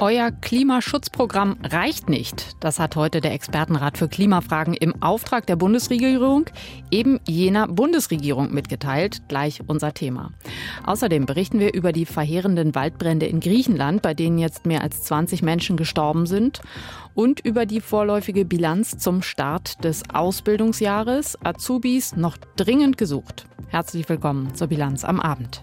Euer Klimaschutzprogramm reicht nicht. Das hat heute der Expertenrat für Klimafragen im Auftrag der Bundesregierung, eben jener Bundesregierung, mitgeteilt. Gleich unser Thema. Außerdem berichten wir über die verheerenden Waldbrände in Griechenland, bei denen jetzt mehr als 20 Menschen gestorben sind. Und über die vorläufige Bilanz zum Start des Ausbildungsjahres. Azubis noch dringend gesucht. Herzlich willkommen zur Bilanz am Abend.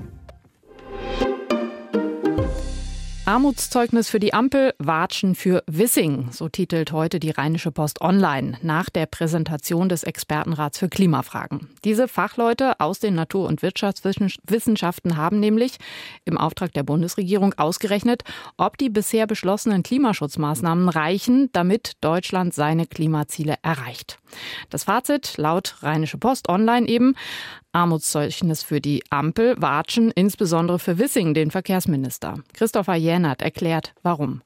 Armutszeugnis für die Ampel, Watschen für Wissing, so titelt heute die Rheinische Post Online nach der Präsentation des Expertenrats für Klimafragen. Diese Fachleute aus den Natur- und Wirtschaftswissenschaften haben nämlich im Auftrag der Bundesregierung ausgerechnet, ob die bisher beschlossenen Klimaschutzmaßnahmen reichen, damit Deutschland seine Klimaziele erreicht. Das Fazit laut Rheinische Post Online eben, Armutszeugnis für die Ampel, Watschen, insbesondere für Wissing, den Verkehrsminister. Christopher Jänert erklärt, warum.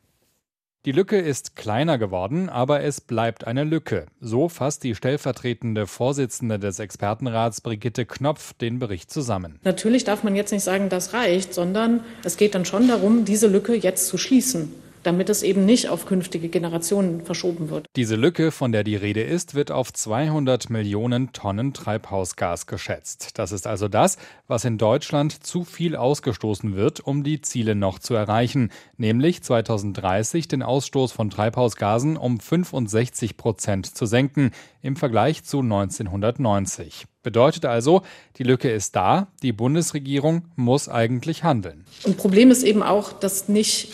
Die Lücke ist kleiner geworden, aber es bleibt eine Lücke. So fasst die stellvertretende Vorsitzende des Expertenrats Brigitte Knopf den Bericht zusammen. Natürlich darf man jetzt nicht sagen, das reicht, sondern es geht dann schon darum, diese Lücke jetzt zu schließen damit es eben nicht auf künftige Generationen verschoben wird. Diese Lücke, von der die Rede ist, wird auf 200 Millionen Tonnen Treibhausgas geschätzt. Das ist also das, was in Deutschland zu viel ausgestoßen wird, um die Ziele noch zu erreichen, nämlich 2030 den Ausstoß von Treibhausgasen um 65 Prozent zu senken im Vergleich zu 1990. Bedeutet also, die Lücke ist da, die Bundesregierung muss eigentlich handeln. Und Problem ist eben auch, dass nicht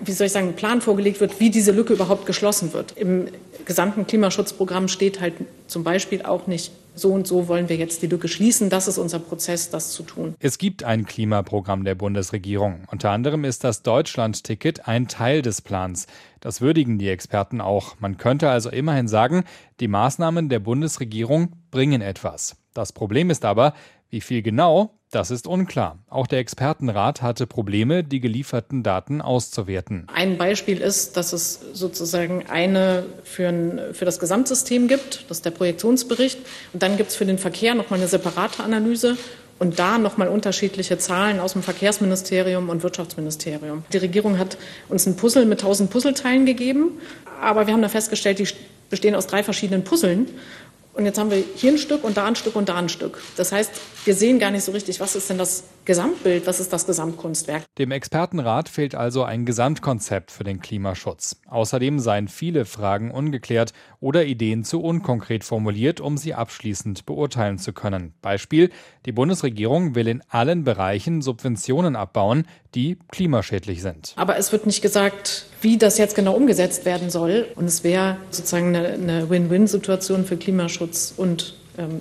wie soll ich sagen, ein Plan vorgelegt wird, wie diese Lücke überhaupt geschlossen wird. Im gesamten Klimaschutzprogramm steht halt zum Beispiel auch nicht, so und so wollen wir jetzt die Lücke schließen. Das ist unser Prozess, das zu tun. Es gibt ein Klimaprogramm der Bundesregierung. Unter anderem ist das Deutschland-Ticket ein Teil des Plans. Das würdigen die Experten auch. Man könnte also immerhin sagen, die Maßnahmen der Bundesregierung bringen etwas. Das Problem ist aber, wie viel genau, das ist unklar. Auch der Expertenrat hatte Probleme, die gelieferten Daten auszuwerten. Ein Beispiel ist, dass es sozusagen eine für, ein, für das Gesamtsystem gibt, das ist der Projektionsbericht. Und dann gibt es für den Verkehr nochmal eine separate Analyse und da nochmal unterschiedliche Zahlen aus dem Verkehrsministerium und Wirtschaftsministerium. Die Regierung hat uns ein Puzzle mit tausend Puzzleteilen gegeben, aber wir haben da festgestellt, die bestehen aus drei verschiedenen Puzzeln. Und jetzt haben wir hier ein Stück und da ein Stück und da ein Stück. Das heißt, wir sehen gar nicht so richtig, was ist denn das Gesamtbild, was ist das Gesamtkunstwerk. Dem Expertenrat fehlt also ein Gesamtkonzept für den Klimaschutz. Außerdem seien viele Fragen ungeklärt oder Ideen zu unkonkret formuliert, um sie abschließend beurteilen zu können. Beispiel, die Bundesregierung will in allen Bereichen Subventionen abbauen, die klimaschädlich sind. Aber es wird nicht gesagt, wie das jetzt genau umgesetzt werden soll. Und es wäre sozusagen eine Win-Win-Situation für Klimaschutz und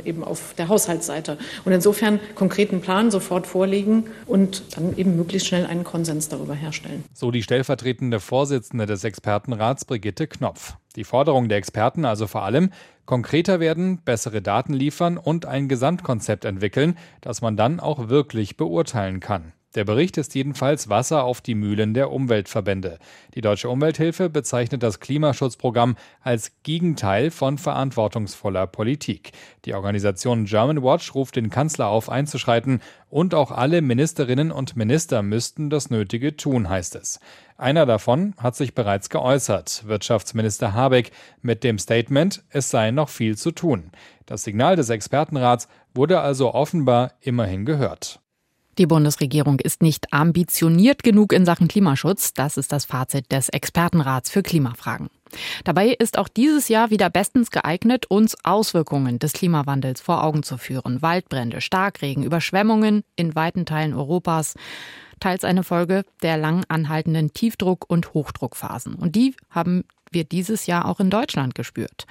eben auf der Haushaltsseite. Und insofern konkreten Plan sofort vorlegen und dann eben möglichst schnell einen Konsens darüber herstellen. So die stellvertretende Vorsitzende des Expertenrats Brigitte Knopf. Die Forderung der Experten also vor allem konkreter werden, bessere Daten liefern und ein Gesamtkonzept entwickeln, das man dann auch wirklich beurteilen kann. Der Bericht ist jedenfalls Wasser auf die Mühlen der Umweltverbände. Die Deutsche Umwelthilfe bezeichnet das Klimaschutzprogramm als Gegenteil von verantwortungsvoller Politik. Die Organisation German Watch ruft den Kanzler auf, einzuschreiten und auch alle Ministerinnen und Minister müssten das Nötige tun, heißt es. Einer davon hat sich bereits geäußert, Wirtschaftsminister Habeck, mit dem Statement, es sei noch viel zu tun. Das Signal des Expertenrats wurde also offenbar immerhin gehört. Die Bundesregierung ist nicht ambitioniert genug in Sachen Klimaschutz. Das ist das Fazit des Expertenrats für Klimafragen. Dabei ist auch dieses Jahr wieder bestens geeignet, uns Auswirkungen des Klimawandels vor Augen zu führen. Waldbrände, Starkregen, Überschwemmungen in weiten Teilen Europas. Teils eine Folge der lang anhaltenden Tiefdruck- und Hochdruckphasen. Und die haben wir dieses Jahr auch in Deutschland gespürt.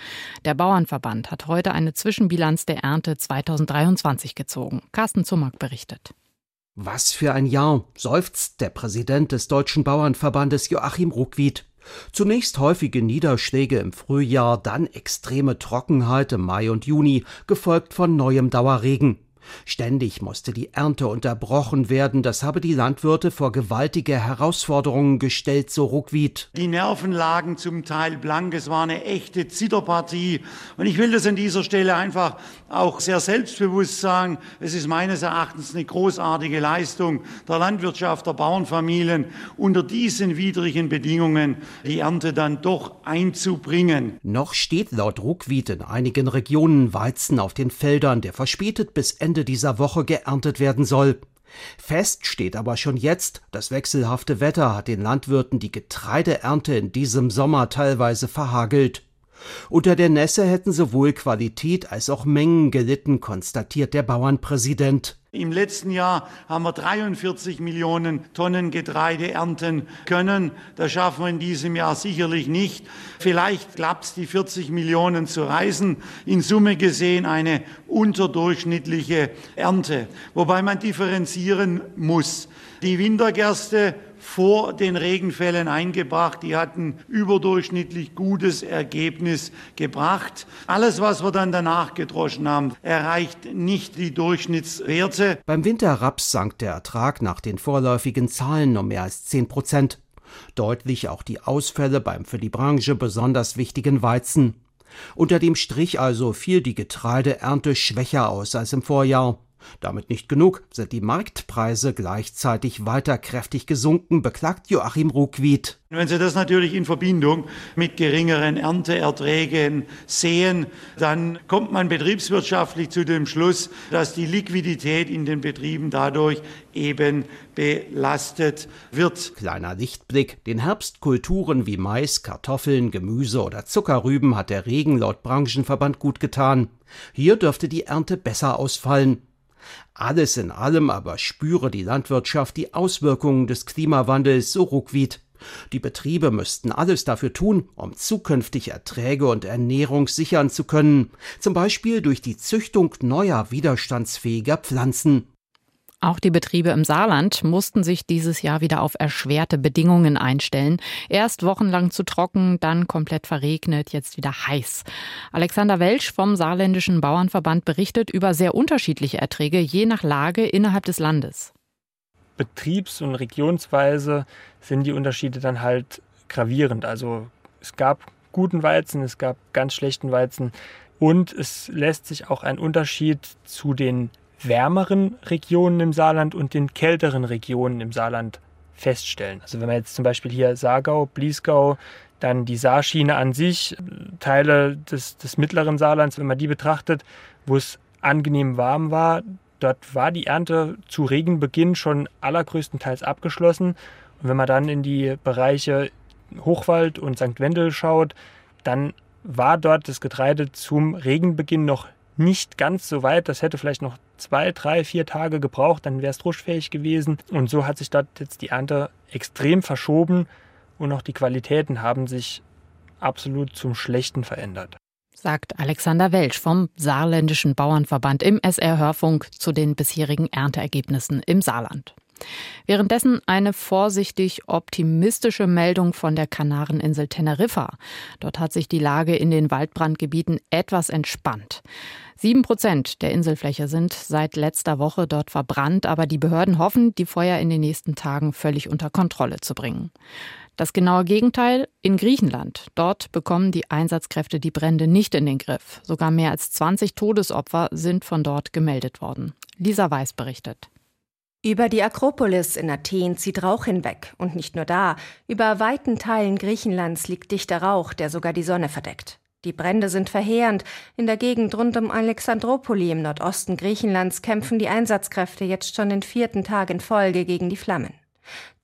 Der Bauernverband hat heute eine Zwischenbilanz der Ernte 2023 gezogen. Carsten Zumack berichtet. Was für ein Jahr, seufzt der Präsident des Deutschen Bauernverbandes Joachim Ruckwied. Zunächst häufige Niederschläge im Frühjahr, dann extreme Trockenheit im Mai und Juni, gefolgt von neuem Dauerregen. Ständig musste die Ernte unterbrochen werden, das habe die Landwirte vor gewaltige Herausforderungen gestellt, so Ruckwied. Die Nerven lagen zum Teil blank, es war eine echte Zitterpartie. Und ich will das an dieser Stelle einfach auch sehr selbstbewusst sagen, es ist meines Erachtens eine großartige Leistung der Landwirtschaft, der Bauernfamilien, unter diesen widrigen Bedingungen die Ernte dann doch einzubringen. Noch steht laut Ruckwied in einigen Regionen Weizen auf den Feldern, der verspätet bis Ende dieser Woche geerntet werden soll. Fest steht aber schon jetzt, das wechselhafte Wetter hat den Landwirten die Getreideernte in diesem Sommer teilweise verhagelt. Unter der Nässe hätten sowohl Qualität als auch Mengen gelitten, konstatiert der Bauernpräsident. Im letzten Jahr haben wir 43 Millionen Tonnen Getreide ernten können. Das schaffen wir in diesem Jahr sicherlich nicht. Vielleicht klappt es, die 40 Millionen zu reißen. In Summe gesehen eine unterdurchschnittliche Ernte. Wobei man differenzieren muss. Die Wintergerste vor den Regenfällen eingebracht. Die hatten überdurchschnittlich gutes Ergebnis gebracht. Alles, was wir dann danach gedroschen haben, erreicht nicht die Durchschnittswerte. Beim Winterraps sank der Ertrag nach den vorläufigen Zahlen um mehr als 10 Prozent. Deutlich auch die Ausfälle beim für die Branche besonders wichtigen Weizen. Unter dem Strich also fiel die Getreideernte schwächer aus als im Vorjahr. Damit nicht genug, sind die Marktpreise gleichzeitig weiter kräftig gesunken, beklagt Joachim Ruckwied. Wenn Sie das natürlich in Verbindung mit geringeren Ernteerträgen sehen, dann kommt man betriebswirtschaftlich zu dem Schluss, dass die Liquidität in den Betrieben dadurch eben belastet wird. Kleiner Lichtblick. Den Herbstkulturen wie Mais, Kartoffeln, Gemüse oder Zuckerrüben hat der Regen laut Branchenverband gut getan. Hier dürfte die Ernte besser ausfallen. Alles in allem aber spüre die Landwirtschaft die Auswirkungen des Klimawandels so ruckwied. Die Betriebe müssten alles dafür tun, um zukünftig Erträge und Ernährung sichern zu können, zum Beispiel durch die Züchtung neuer widerstandsfähiger Pflanzen. Auch die Betriebe im Saarland mussten sich dieses Jahr wieder auf erschwerte Bedingungen einstellen. Erst wochenlang zu trocken, dann komplett verregnet, jetzt wieder heiß. Alexander Welsch vom Saarländischen Bauernverband berichtet über sehr unterschiedliche Erträge je nach Lage innerhalb des Landes betriebs- und regionsweise sind die Unterschiede dann halt gravierend. Also es gab guten Weizen, es gab ganz schlechten Weizen und es lässt sich auch ein Unterschied zu den wärmeren Regionen im Saarland und den kälteren Regionen im Saarland feststellen. Also wenn man jetzt zum Beispiel hier Saargau, Bliesgau, dann die Saarschiene an sich, Teile des, des mittleren Saarlands, wenn man die betrachtet, wo es angenehm warm war, Dort war die Ernte zu Regenbeginn schon allergrößtenteils abgeschlossen. Und wenn man dann in die Bereiche Hochwald und St. Wendel schaut, dann war dort das Getreide zum Regenbeginn noch nicht ganz so weit. Das hätte vielleicht noch zwei, drei, vier Tage gebraucht, dann wäre es ruschfähig gewesen. Und so hat sich dort jetzt die Ernte extrem verschoben und auch die Qualitäten haben sich absolut zum Schlechten verändert sagt Alexander Welsch vom Saarländischen Bauernverband im SR-Hörfunk zu den bisherigen Ernteergebnissen im Saarland. Währenddessen eine vorsichtig optimistische Meldung von der Kanareninsel Teneriffa. Dort hat sich die Lage in den Waldbrandgebieten etwas entspannt. Sieben Prozent der Inselfläche sind seit letzter Woche dort verbrannt, aber die Behörden hoffen, die Feuer in den nächsten Tagen völlig unter Kontrolle zu bringen. Das genaue Gegenteil in Griechenland. Dort bekommen die Einsatzkräfte die Brände nicht in den Griff. Sogar mehr als 20 Todesopfer sind von dort gemeldet worden. Lisa Weiß berichtet. Über die Akropolis in Athen zieht Rauch hinweg. Und nicht nur da. Über weiten Teilen Griechenlands liegt dichter Rauch, der sogar die Sonne verdeckt. Die Brände sind verheerend. In der Gegend rund um Alexandropoli im Nordosten Griechenlands kämpfen die Einsatzkräfte jetzt schon den vierten Tag in Folge gegen die Flammen.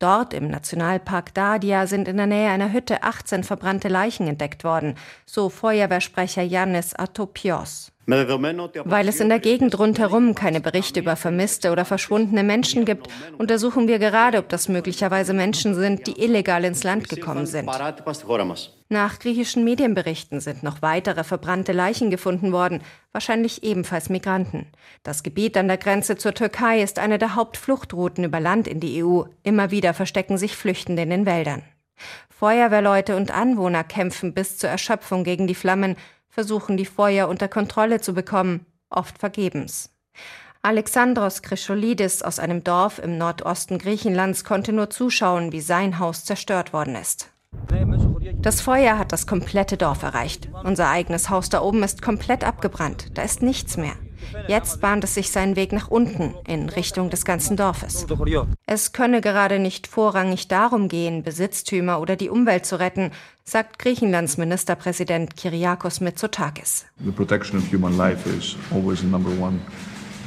Dort im Nationalpark Dadia sind in der Nähe einer Hütte 18 verbrannte Leichen entdeckt worden, so Feuerwehrsprecher Yannis Atopios. Weil es in der Gegend rundherum keine Berichte über vermisste oder verschwundene Menschen gibt, untersuchen wir gerade, ob das möglicherweise Menschen sind, die illegal ins Land gekommen sind. Nach griechischen Medienberichten sind noch weitere verbrannte Leichen gefunden worden, wahrscheinlich ebenfalls Migranten. Das Gebiet an der Grenze zur Türkei ist eine der Hauptfluchtrouten über Land in die EU. Immer wieder verstecken sich Flüchtende in den Wäldern. Feuerwehrleute und Anwohner kämpfen bis zur Erschöpfung gegen die Flammen, versuchen die Feuer unter Kontrolle zu bekommen, oft vergebens. Alexandros Krischolidis aus einem Dorf im Nordosten Griechenlands konnte nur zuschauen, wie sein Haus zerstört worden ist. Das Feuer hat das komplette Dorf erreicht. Unser eigenes Haus da oben ist komplett abgebrannt. Da ist nichts mehr. Jetzt bahnt es sich seinen Weg nach unten, in Richtung des ganzen Dorfes. Es könne gerade nicht vorrangig darum gehen, Besitztümer oder die Umwelt zu retten, sagt Griechenlands Ministerpräsident Kyriakos Mitsotakis. The protection of human life is always the number one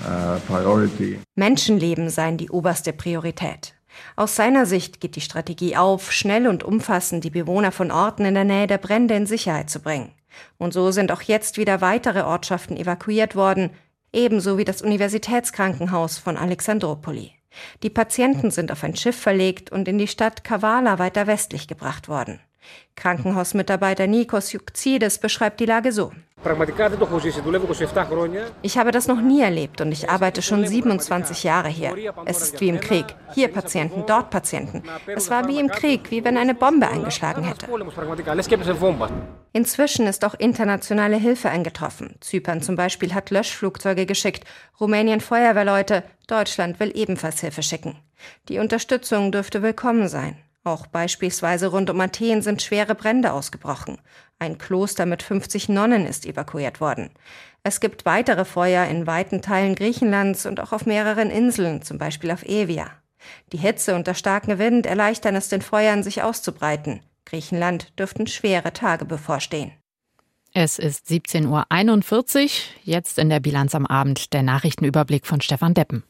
uh, priority. Menschenleben seien die oberste Priorität. Aus seiner Sicht geht die Strategie auf, schnell und umfassend die Bewohner von Orten in der Nähe der Brände in Sicherheit zu bringen. Und so sind auch jetzt wieder weitere Ortschaften evakuiert worden, ebenso wie das Universitätskrankenhaus von Alexandropoli. Die Patienten sind auf ein Schiff verlegt und in die Stadt Kavala weiter westlich gebracht worden. Krankenhausmitarbeiter Nikos Juxides beschreibt die Lage so. Ich habe das noch nie erlebt und ich arbeite schon 27 Jahre hier. Es ist wie im Krieg. Hier Patienten, dort Patienten. Es war wie im Krieg, wie wenn eine Bombe eingeschlagen hätte. Inzwischen ist auch internationale Hilfe eingetroffen. Zypern zum Beispiel hat Löschflugzeuge geschickt, Rumänien Feuerwehrleute, Deutschland will ebenfalls Hilfe schicken. Die Unterstützung dürfte willkommen sein. Auch beispielsweise rund um Athen sind schwere Brände ausgebrochen. Ein Kloster mit 50 Nonnen ist evakuiert worden. Es gibt weitere Feuer in weiten Teilen Griechenlands und auch auf mehreren Inseln, zum Beispiel auf Evia. Die Hitze und der starke Wind erleichtern es den Feuern, sich auszubreiten. Griechenland dürften schwere Tage bevorstehen. Es ist 17.41 Uhr, jetzt in der Bilanz am Abend der Nachrichtenüberblick von Stefan Deppen.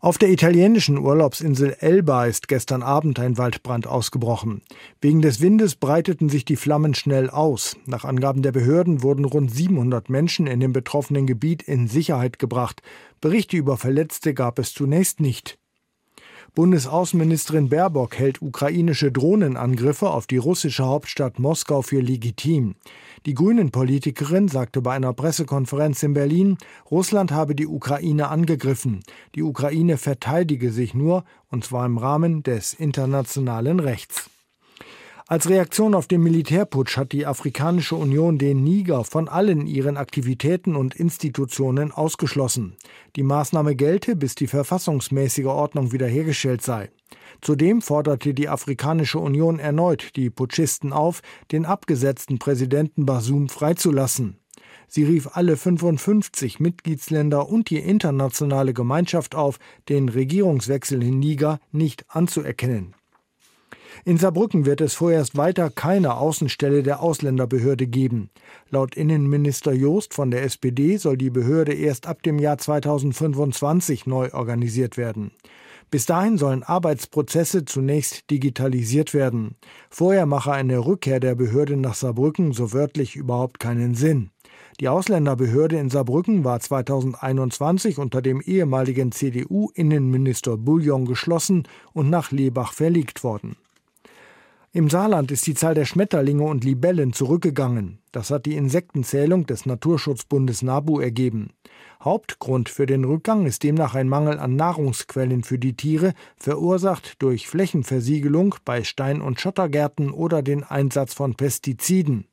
Auf der italienischen Urlaubsinsel Elba ist gestern Abend ein Waldbrand ausgebrochen. Wegen des Windes breiteten sich die Flammen schnell aus. Nach Angaben der Behörden wurden rund 700 Menschen in dem betroffenen Gebiet in Sicherheit gebracht. Berichte über Verletzte gab es zunächst nicht. Bundesaußenministerin Baerbock hält ukrainische Drohnenangriffe auf die russische Hauptstadt Moskau für legitim. Die Grünen-Politikerin sagte bei einer Pressekonferenz in Berlin, Russland habe die Ukraine angegriffen. Die Ukraine verteidige sich nur, und zwar im Rahmen des internationalen Rechts. Als Reaktion auf den Militärputsch hat die Afrikanische Union den Niger von allen ihren Aktivitäten und Institutionen ausgeschlossen. Die Maßnahme gelte, bis die verfassungsmäßige Ordnung wiederhergestellt sei. Zudem forderte die Afrikanische Union erneut die Putschisten auf, den abgesetzten Präsidenten Basum freizulassen. Sie rief alle 55 Mitgliedsländer und die internationale Gemeinschaft auf, den Regierungswechsel in Niger nicht anzuerkennen. In Saarbrücken wird es vorerst weiter keine Außenstelle der Ausländerbehörde geben. Laut Innenminister Joost von der SPD soll die Behörde erst ab dem Jahr 2025 neu organisiert werden. Bis dahin sollen Arbeitsprozesse zunächst digitalisiert werden. Vorher mache eine Rückkehr der Behörde nach Saarbrücken so wörtlich überhaupt keinen Sinn. Die Ausländerbehörde in Saarbrücken war 2021 unter dem ehemaligen CDU-Innenminister Bouillon geschlossen und nach Lebach verlegt worden. Im Saarland ist die Zahl der Schmetterlinge und Libellen zurückgegangen. Das hat die Insektenzählung des Naturschutzbundes NABU ergeben. Hauptgrund für den Rückgang ist demnach ein Mangel an Nahrungsquellen für die Tiere, verursacht durch Flächenversiegelung bei Stein- und Schottergärten oder den Einsatz von Pestiziden.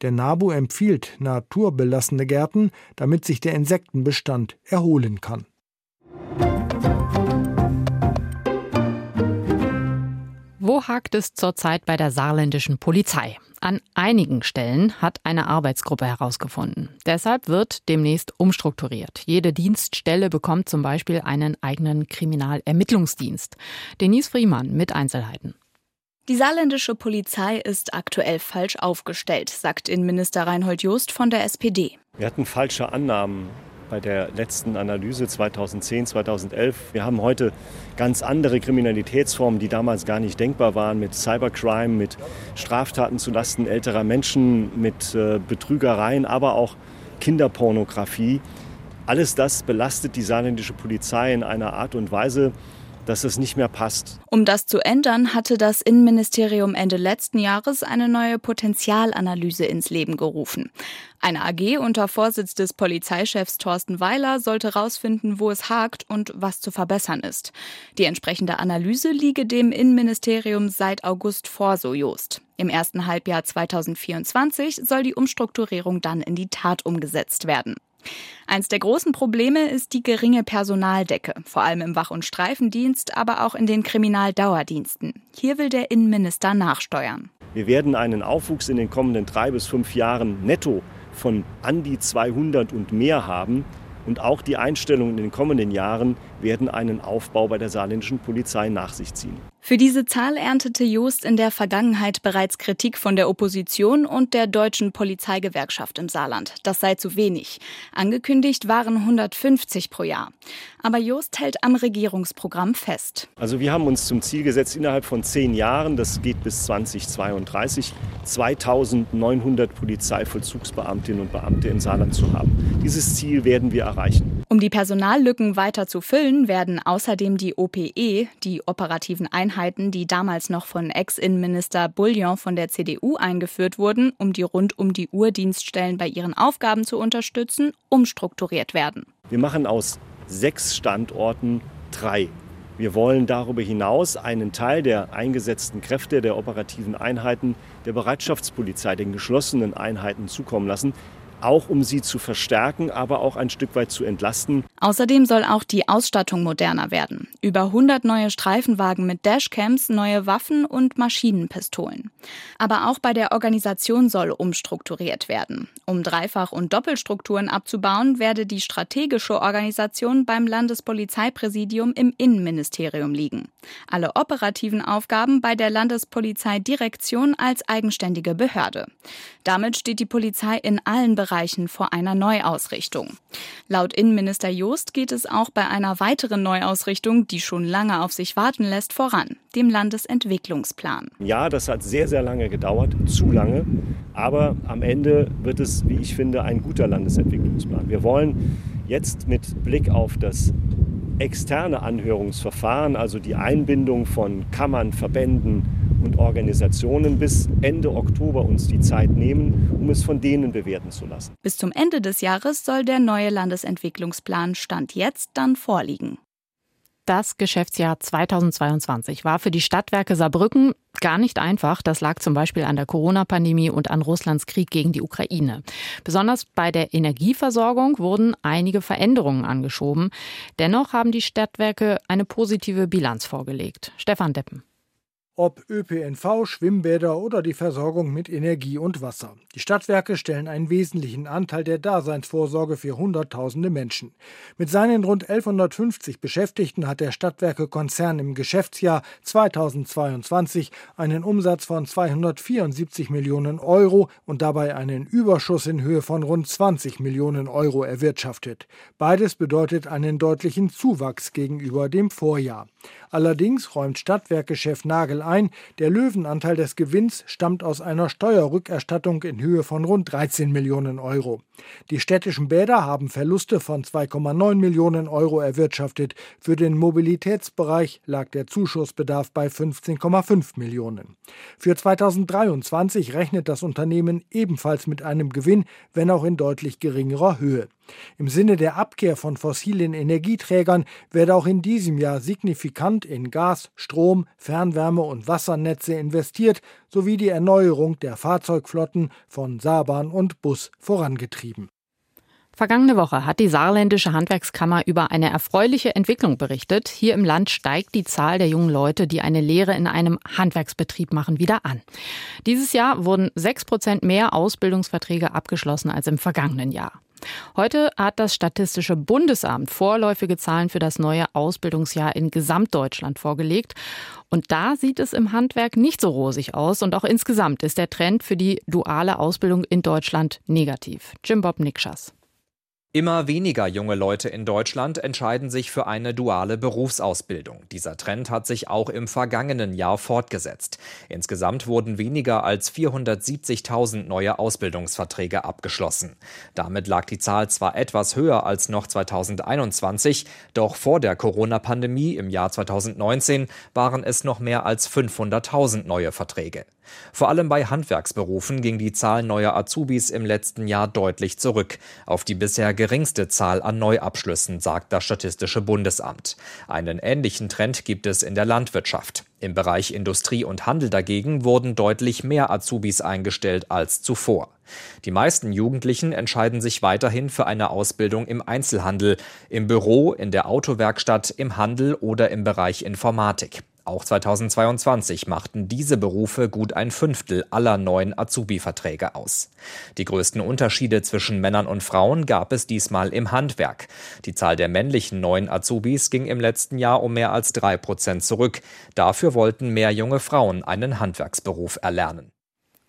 Der NABU empfiehlt naturbelassene Gärten, damit sich der Insektenbestand erholen kann. Wo hakt es zurzeit bei der saarländischen Polizei? An einigen Stellen hat eine Arbeitsgruppe herausgefunden. Deshalb wird demnächst umstrukturiert. Jede Dienststelle bekommt zum Beispiel einen eigenen Kriminalermittlungsdienst. Denise Friemann mit Einzelheiten. Die saarländische Polizei ist aktuell falsch aufgestellt, sagt Innenminister Reinhold Jost von der SPD. Wir hatten falsche Annahmen bei der letzten Analyse 2010, 2011. Wir haben heute ganz andere Kriminalitätsformen, die damals gar nicht denkbar waren, mit Cybercrime, mit Straftaten zulasten älterer Menschen, mit äh, Betrügereien, aber auch Kinderpornografie. Alles das belastet die saarländische Polizei in einer Art und Weise, dass es nicht mehr passt. Um das zu ändern, hatte das Innenministerium Ende letzten Jahres eine neue Potenzialanalyse ins Leben gerufen. Eine AG unter Vorsitz des Polizeichefs Thorsten Weiler sollte herausfinden, wo es hakt und was zu verbessern ist. Die entsprechende Analyse liege dem Innenministerium seit August vor, so Jost. Im ersten Halbjahr 2024 soll die Umstrukturierung dann in die Tat umgesetzt werden. Eins der großen Probleme ist die geringe Personaldecke, vor allem im Wach- und Streifendienst, aber auch in den Kriminaldauerdiensten. Hier will der Innenminister nachsteuern. Wir werden einen Aufwuchs in den kommenden drei bis fünf Jahren netto von an die 200 und mehr haben. Und auch die Einstellungen in den kommenden Jahren werden einen Aufbau bei der saarländischen Polizei nach sich ziehen. Für diese Zahl erntete Joost in der Vergangenheit bereits Kritik von der Opposition und der deutschen Polizeigewerkschaft im Saarland. Das sei zu wenig. Angekündigt waren 150 pro Jahr. Aber Joost hält am Regierungsprogramm fest. Also wir haben uns zum Ziel gesetzt, innerhalb von zehn Jahren, das geht bis 2032, 2900 Polizeivollzugsbeamtinnen und Beamte im Saarland zu haben. Dieses Ziel werden wir erreichen. Um die Personallücken weiter zu füllen, werden außerdem die OPE, die operativen Einheiten, die damals noch von Ex-Innenminister Bullion von der CDU eingeführt wurden, um die rund um die Uhr Dienststellen bei ihren Aufgaben zu unterstützen, umstrukturiert werden. Wir machen aus sechs Standorten drei. Wir wollen darüber hinaus einen Teil der eingesetzten Kräfte der operativen Einheiten der Bereitschaftspolizei, den geschlossenen Einheiten zukommen lassen auch um sie zu verstärken, aber auch ein Stück weit zu entlasten. Außerdem soll auch die Ausstattung moderner werden. Über 100 neue Streifenwagen mit Dashcams, neue Waffen und Maschinenpistolen. Aber auch bei der Organisation soll umstrukturiert werden. Um Dreifach- und Doppelstrukturen abzubauen, werde die strategische Organisation beim Landespolizeipräsidium im Innenministerium liegen. Alle operativen Aufgaben bei der Landespolizeidirektion als eigenständige Behörde. Damit steht die Polizei in allen Bereichen vor einer Neuausrichtung. Laut Innenminister Joost geht es auch bei einer weiteren Neuausrichtung, die schon lange auf sich warten lässt, voran, dem Landesentwicklungsplan. Ja, das hat sehr, sehr lange gedauert, zu lange. Aber am Ende wird es, wie ich finde, ein guter Landesentwicklungsplan. Wir wollen jetzt mit Blick auf das externe Anhörungsverfahren, also die Einbindung von Kammern, Verbänden, und Organisationen bis Ende Oktober uns die Zeit nehmen, um es von denen bewerten zu lassen. Bis zum Ende des Jahres soll der neue Landesentwicklungsplan Stand jetzt dann vorliegen. Das Geschäftsjahr 2022 war für die Stadtwerke Saarbrücken gar nicht einfach. Das lag zum Beispiel an der Corona-Pandemie und an Russlands Krieg gegen die Ukraine. Besonders bei der Energieversorgung wurden einige Veränderungen angeschoben. Dennoch haben die Stadtwerke eine positive Bilanz vorgelegt. Stefan Deppen ob ÖPNV, Schwimmbäder oder die Versorgung mit Energie und Wasser. Die Stadtwerke stellen einen wesentlichen Anteil der Daseinsvorsorge für Hunderttausende Menschen. Mit seinen rund 1150 Beschäftigten hat der Stadtwerke-Konzern im Geschäftsjahr 2022 einen Umsatz von 274 Millionen Euro und dabei einen Überschuss in Höhe von rund 20 Millionen Euro erwirtschaftet. Beides bedeutet einen deutlichen Zuwachs gegenüber dem Vorjahr. Allerdings räumt Stadtwerkechef Nagel ein, der Löwenanteil des Gewinns stammt aus einer Steuerrückerstattung in Höhe von rund 13 Millionen Euro. Die städtischen Bäder haben Verluste von 2,9 Millionen Euro erwirtschaftet. Für den Mobilitätsbereich lag der Zuschussbedarf bei 15,5 Millionen. Für 2023 rechnet das Unternehmen ebenfalls mit einem Gewinn, wenn auch in deutlich geringerer Höhe. Im Sinne der Abkehr von fossilen Energieträgern werde auch in diesem Jahr signifikant in Gas, Strom, Fernwärme und Wassernetze investiert sowie die Erneuerung der Fahrzeugflotten von Saarbahn und Bus vorangetrieben. Vergangene Woche hat die Saarländische Handwerkskammer über eine erfreuliche Entwicklung berichtet. Hier im Land steigt die Zahl der jungen Leute, die eine Lehre in einem Handwerksbetrieb machen, wieder an. Dieses Jahr wurden sechs Prozent mehr Ausbildungsverträge abgeschlossen als im vergangenen Jahr. Heute hat das Statistische Bundesamt vorläufige Zahlen für das neue Ausbildungsjahr in Gesamtdeutschland vorgelegt. Und da sieht es im Handwerk nicht so rosig aus. Und auch insgesamt ist der Trend für die duale Ausbildung in Deutschland negativ. Jim Bob Nikschas. Immer weniger junge Leute in Deutschland entscheiden sich für eine duale Berufsausbildung. Dieser Trend hat sich auch im vergangenen Jahr fortgesetzt. Insgesamt wurden weniger als 470.000 neue Ausbildungsverträge abgeschlossen. Damit lag die Zahl zwar etwas höher als noch 2021, doch vor der Corona-Pandemie im Jahr 2019 waren es noch mehr als 500.000 neue Verträge. Vor allem bei Handwerksberufen ging die Zahl neuer Azubis im letzten Jahr deutlich zurück, auf die bisher geringste Zahl an Neuabschlüssen, sagt das Statistische Bundesamt. Einen ähnlichen Trend gibt es in der Landwirtschaft. Im Bereich Industrie und Handel dagegen wurden deutlich mehr Azubis eingestellt als zuvor. Die meisten Jugendlichen entscheiden sich weiterhin für eine Ausbildung im Einzelhandel, im Büro, in der Autowerkstatt, im Handel oder im Bereich Informatik. Auch 2022 machten diese Berufe gut ein Fünftel aller neuen Azubi-Verträge aus. Die größten Unterschiede zwischen Männern und Frauen gab es diesmal im Handwerk. Die Zahl der männlichen neuen Azubis ging im letzten Jahr um mehr als drei Prozent zurück. Dafür wollten mehr junge Frauen einen Handwerksberuf erlernen.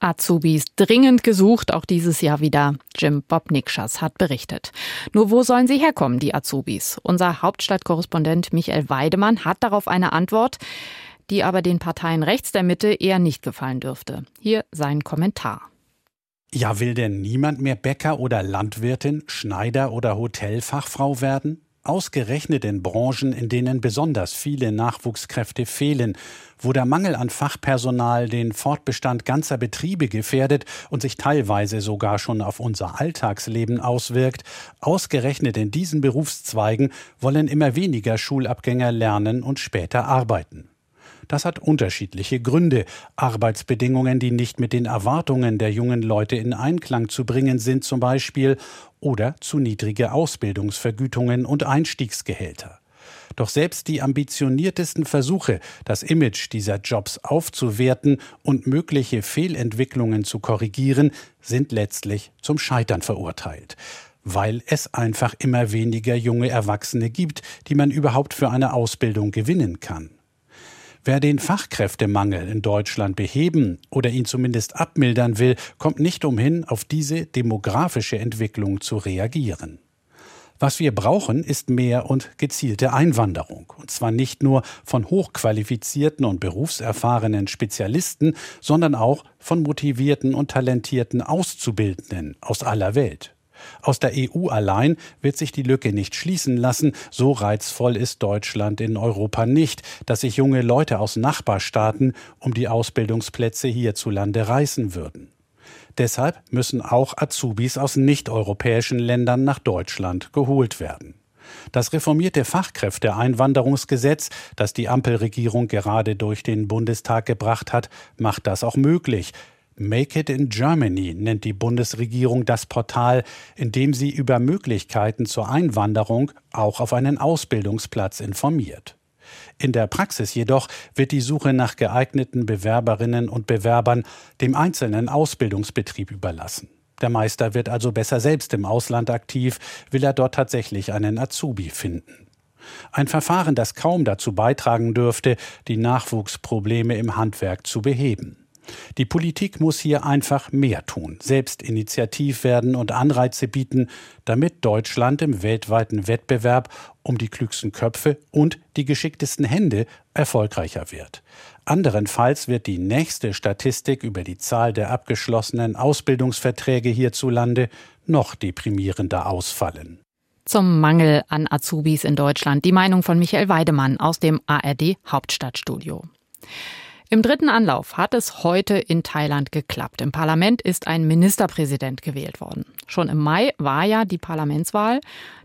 Azubis dringend gesucht, auch dieses Jahr wieder. Jim Bob Nikschas hat berichtet. Nur wo sollen sie herkommen, die Azubis? Unser Hauptstadtkorrespondent Michael Weidemann hat darauf eine Antwort, die aber den Parteien rechts der Mitte eher nicht gefallen dürfte. Hier sein Kommentar. Ja, will denn niemand mehr Bäcker oder Landwirtin, Schneider oder Hotelfachfrau werden? Ausgerechnet in Branchen, in denen besonders viele Nachwuchskräfte fehlen, wo der Mangel an Fachpersonal den Fortbestand ganzer Betriebe gefährdet und sich teilweise sogar schon auf unser Alltagsleben auswirkt, ausgerechnet in diesen Berufszweigen wollen immer weniger Schulabgänger lernen und später arbeiten. Das hat unterschiedliche Gründe. Arbeitsbedingungen, die nicht mit den Erwartungen der jungen Leute in Einklang zu bringen sind zum Beispiel, oder zu niedrige Ausbildungsvergütungen und Einstiegsgehälter. Doch selbst die ambitioniertesten Versuche, das Image dieser Jobs aufzuwerten und mögliche Fehlentwicklungen zu korrigieren, sind letztlich zum Scheitern verurteilt weil es einfach immer weniger junge Erwachsene gibt, die man überhaupt für eine Ausbildung gewinnen kann. Wer den Fachkräftemangel in Deutschland beheben oder ihn zumindest abmildern will, kommt nicht umhin, auf diese demografische Entwicklung zu reagieren. Was wir brauchen, ist mehr und gezielte Einwanderung. Und zwar nicht nur von hochqualifizierten und berufserfahrenen Spezialisten, sondern auch von motivierten und talentierten Auszubildenden aus aller Welt. Aus der EU allein wird sich die Lücke nicht schließen lassen. So reizvoll ist Deutschland in Europa nicht, dass sich junge Leute aus Nachbarstaaten um die Ausbildungsplätze hierzulande reißen würden. Deshalb müssen auch Azubis aus nicht-europäischen Ländern nach Deutschland geholt werden. Das reformierte Fachkräfteeinwanderungsgesetz, das die Ampelregierung gerade durch den Bundestag gebracht hat, macht das auch möglich. Make It in Germany nennt die Bundesregierung das Portal, in dem sie über Möglichkeiten zur Einwanderung auch auf einen Ausbildungsplatz informiert. In der Praxis jedoch wird die Suche nach geeigneten Bewerberinnen und Bewerbern dem einzelnen Ausbildungsbetrieb überlassen. Der Meister wird also besser selbst im Ausland aktiv, will er dort tatsächlich einen Azubi finden. Ein Verfahren, das kaum dazu beitragen dürfte, die Nachwuchsprobleme im Handwerk zu beheben. Die Politik muss hier einfach mehr tun, selbst initiativ werden und Anreize bieten, damit Deutschland im weltweiten Wettbewerb um die klügsten Köpfe und die geschicktesten Hände erfolgreicher wird. Anderenfalls wird die nächste Statistik über die Zahl der abgeschlossenen Ausbildungsverträge hierzulande noch deprimierender ausfallen. Zum Mangel an Azubis in Deutschland die Meinung von Michael Weidemann aus dem ARD Hauptstadtstudio. Im dritten Anlauf hat es heute in Thailand geklappt. Im Parlament ist ein Ministerpräsident gewählt worden. Schon im Mai war ja die Parlamentswahl.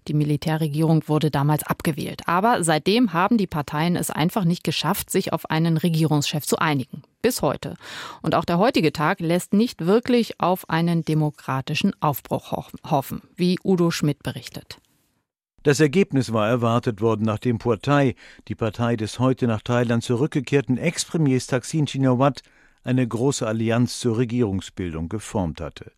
Die Militärregierung wurde damals abgewählt. Aber seitdem haben die Parteien es einfach nicht geschafft, sich auf einen Regierungschef zu einigen. Bis heute. Und auch der heutige Tag lässt nicht wirklich auf einen demokratischen Aufbruch hoffen, wie Udo Schmidt berichtet. Das Ergebnis war erwartet worden, nachdem Portai, die Partei des heute nach Thailand zurückgekehrten Ex-Premiers Thaksin Shinawat, eine große Allianz zur Regierungsbildung geformt hatte.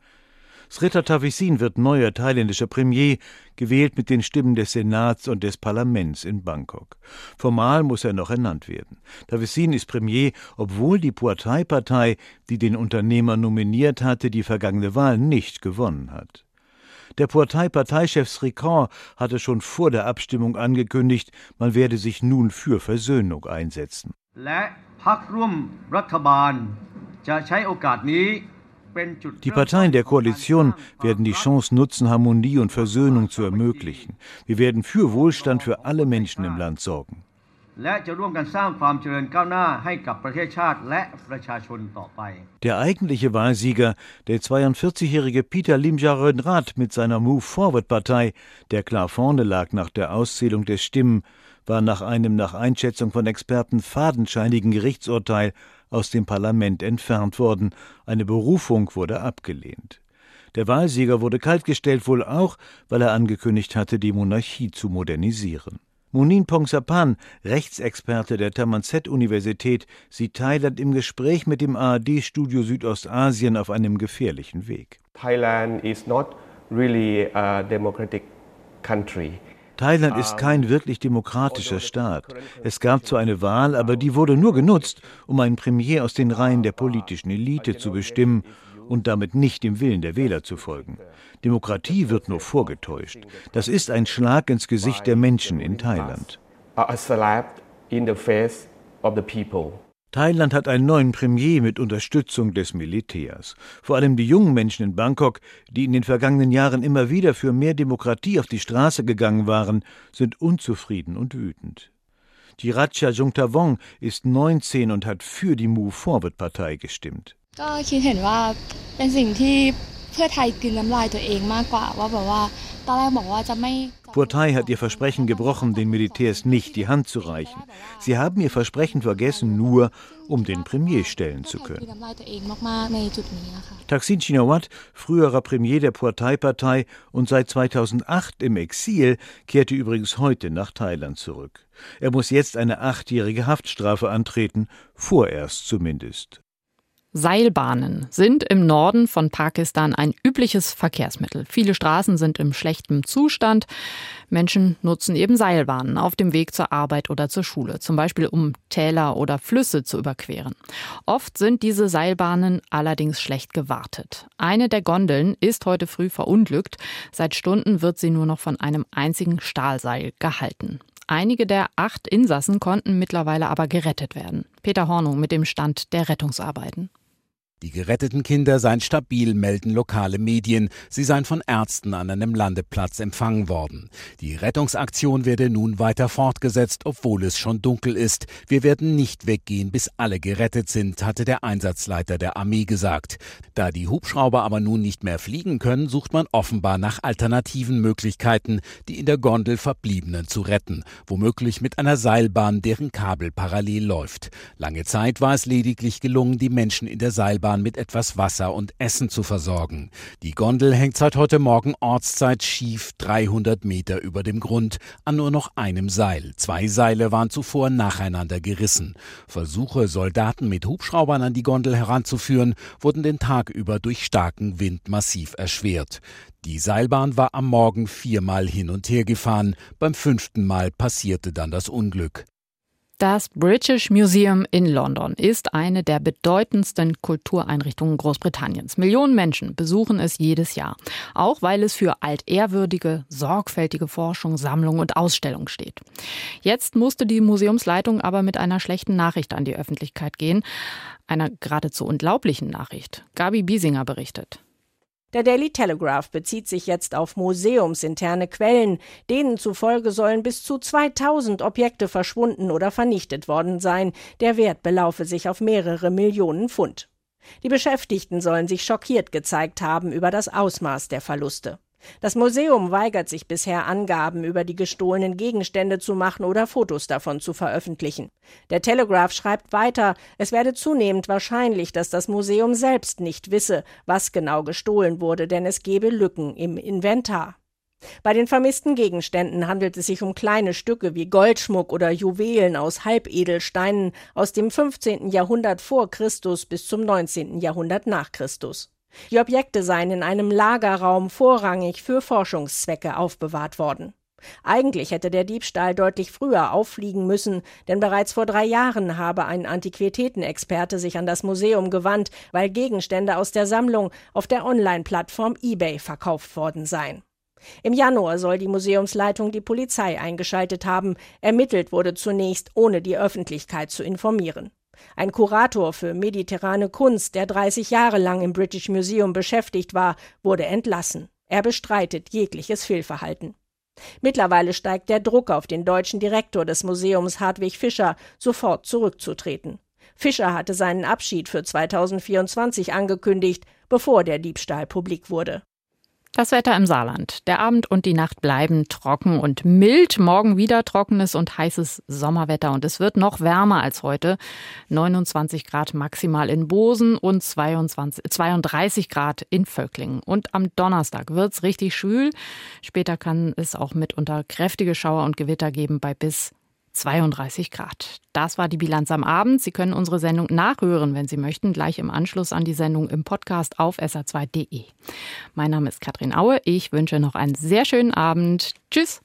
Srita Tavisin wird neuer thailändischer Premier, gewählt mit den Stimmen des Senats und des Parlaments in Bangkok. Formal muss er noch ernannt werden. Tavisin ist Premier, obwohl die Puatai-Partei, die den Unternehmer nominiert hatte, die vergangene Wahl nicht gewonnen hat. Der Partei-Parteichef Srikant hatte schon vor der Abstimmung angekündigt, man werde sich nun für Versöhnung einsetzen. Die Parteien der Koalition werden die Chance nutzen, Harmonie und Versöhnung zu ermöglichen. Wir werden für Wohlstand für alle Menschen im Land sorgen. Der eigentliche Wahlsieger, der 42-jährige Peter Limjaroenrat mit seiner Move Forward Partei, der klar vorne lag nach der Auszählung der Stimmen, war nach einem nach Einschätzung von Experten fadenscheinigen Gerichtsurteil aus dem Parlament entfernt worden. Eine Berufung wurde abgelehnt. Der Wahlsieger wurde kaltgestellt wohl auch, weil er angekündigt hatte, die Monarchie zu modernisieren. Munin Pongsapan, Rechtsexperte der Tamanset-Universität, sieht Thailand im Gespräch mit dem ARD-Studio Südostasien auf einem gefährlichen Weg. Thailand is not really a democratic country. Thailand ist kein wirklich demokratischer Staat. Es gab zwar eine Wahl, aber die wurde nur genutzt, um einen Premier aus den Reihen der politischen Elite zu bestimmen und damit nicht dem Willen der Wähler zu folgen. Demokratie wird nur vorgetäuscht. Das ist ein Schlag ins Gesicht der Menschen in Thailand. Thailand hat einen neuen Premier mit Unterstützung des Militärs. Vor allem die jungen Menschen in Bangkok, die in den vergangenen Jahren immer wieder für mehr Demokratie auf die Straße gegangen waren, sind unzufrieden und wütend. Die Raja Jungtavong ist 19 und hat für die Move Forward Partei gestimmt. ก็คิดเห็นว่าเป็นสิ่งที่เพื่อไทยกินน้ำลายตัวเองมากกว่าว่าแบบว่า Partei hat ihr Versprechen gebrochen, den Militärs nicht die Hand zu reichen. Sie haben ihr Versprechen vergessen, nur um den Premier stellen zu können. Thaksin Shinawat, früherer Premier der Partei-Partei und seit 2008 im Exil, kehrte übrigens heute nach Thailand zurück. Er muss jetzt eine achtjährige Haftstrafe antreten, vorerst zumindest. Seilbahnen sind im Norden von Pakistan ein übliches Verkehrsmittel. Viele Straßen sind im schlechten Zustand. Menschen nutzen eben Seilbahnen auf dem Weg zur Arbeit oder zur Schule, zum Beispiel um Täler oder Flüsse zu überqueren. Oft sind diese Seilbahnen allerdings schlecht gewartet. Eine der Gondeln ist heute früh verunglückt. Seit Stunden wird sie nur noch von einem einzigen Stahlseil gehalten. Einige der acht Insassen konnten mittlerweile aber gerettet werden. Peter Hornung mit dem Stand der Rettungsarbeiten. Die geretteten Kinder seien stabil, melden lokale Medien. Sie seien von Ärzten an einem Landeplatz empfangen worden. Die Rettungsaktion werde nun weiter fortgesetzt, obwohl es schon dunkel ist. Wir werden nicht weggehen, bis alle gerettet sind, hatte der Einsatzleiter der Armee gesagt. Da die Hubschrauber aber nun nicht mehr fliegen können, sucht man offenbar nach alternativen Möglichkeiten, die in der Gondel Verbliebenen zu retten. Womöglich mit einer Seilbahn, deren Kabel parallel läuft. Lange Zeit war es lediglich gelungen, die Menschen in der Seilbahn Seilbahn mit etwas Wasser und Essen zu versorgen. Die Gondel hängt seit heute Morgen Ortszeit schief 300 Meter über dem Grund an nur noch einem Seil. Zwei Seile waren zuvor nacheinander gerissen. Versuche, Soldaten mit Hubschraubern an die Gondel heranzuführen, wurden den Tag über durch starken Wind massiv erschwert. Die Seilbahn war am Morgen viermal hin und her gefahren. Beim fünften Mal passierte dann das Unglück. Das British Museum in London ist eine der bedeutendsten Kultureinrichtungen Großbritanniens. Millionen Menschen besuchen es jedes Jahr, auch weil es für altehrwürdige, sorgfältige Forschung, Sammlung und Ausstellung steht. Jetzt musste die Museumsleitung aber mit einer schlechten Nachricht an die Öffentlichkeit gehen, einer geradezu unglaublichen Nachricht. Gabi Biesinger berichtet. Der Daily Telegraph bezieht sich jetzt auf museumsinterne Quellen, denen zufolge sollen bis zu 2000 Objekte verschwunden oder vernichtet worden sein. Der Wert belaufe sich auf mehrere Millionen Pfund. Die Beschäftigten sollen sich schockiert gezeigt haben über das Ausmaß der Verluste. Das Museum weigert sich bisher Angaben über die gestohlenen Gegenstände zu machen oder Fotos davon zu veröffentlichen. Der Telegraph schreibt weiter, es werde zunehmend wahrscheinlich, dass das Museum selbst nicht wisse, was genau gestohlen wurde, denn es gebe Lücken im Inventar. Bei den vermissten Gegenständen handelt es sich um kleine Stücke wie Goldschmuck oder Juwelen aus Halbedelsteinen aus dem 15. Jahrhundert vor Christus bis zum 19. Jahrhundert nach Christus. Die Objekte seien in einem Lagerraum vorrangig für Forschungszwecke aufbewahrt worden. Eigentlich hätte der Diebstahl deutlich früher auffliegen müssen, denn bereits vor drei Jahren habe ein Antiquitätenexperte sich an das Museum gewandt, weil Gegenstände aus der Sammlung auf der Online-Plattform eBay verkauft worden seien. Im Januar soll die Museumsleitung die Polizei eingeschaltet haben. Ermittelt wurde zunächst, ohne die Öffentlichkeit zu informieren. Ein Kurator für mediterrane Kunst, der 30 Jahre lang im British Museum beschäftigt war, wurde entlassen. Er bestreitet jegliches Fehlverhalten. Mittlerweile steigt der Druck auf den deutschen Direktor des Museums Hartwig Fischer, sofort zurückzutreten. Fischer hatte seinen Abschied für 2024 angekündigt, bevor der Diebstahl publik wurde. Das Wetter im Saarland. Der Abend und die Nacht bleiben trocken und mild. Morgen wieder trockenes und heißes Sommerwetter und es wird noch wärmer als heute. 29 Grad maximal in Bosen und 22, 32 Grad in Völklingen. Und am Donnerstag wird es richtig schwül. Später kann es auch mitunter kräftige Schauer und Gewitter geben bei bis 32 Grad. Das war die Bilanz am Abend. Sie können unsere Sendung nachhören, wenn Sie möchten, gleich im Anschluss an die Sendung im Podcast auf sr2.de. Mein Name ist Katrin Aue. Ich wünsche noch einen sehr schönen Abend. Tschüss.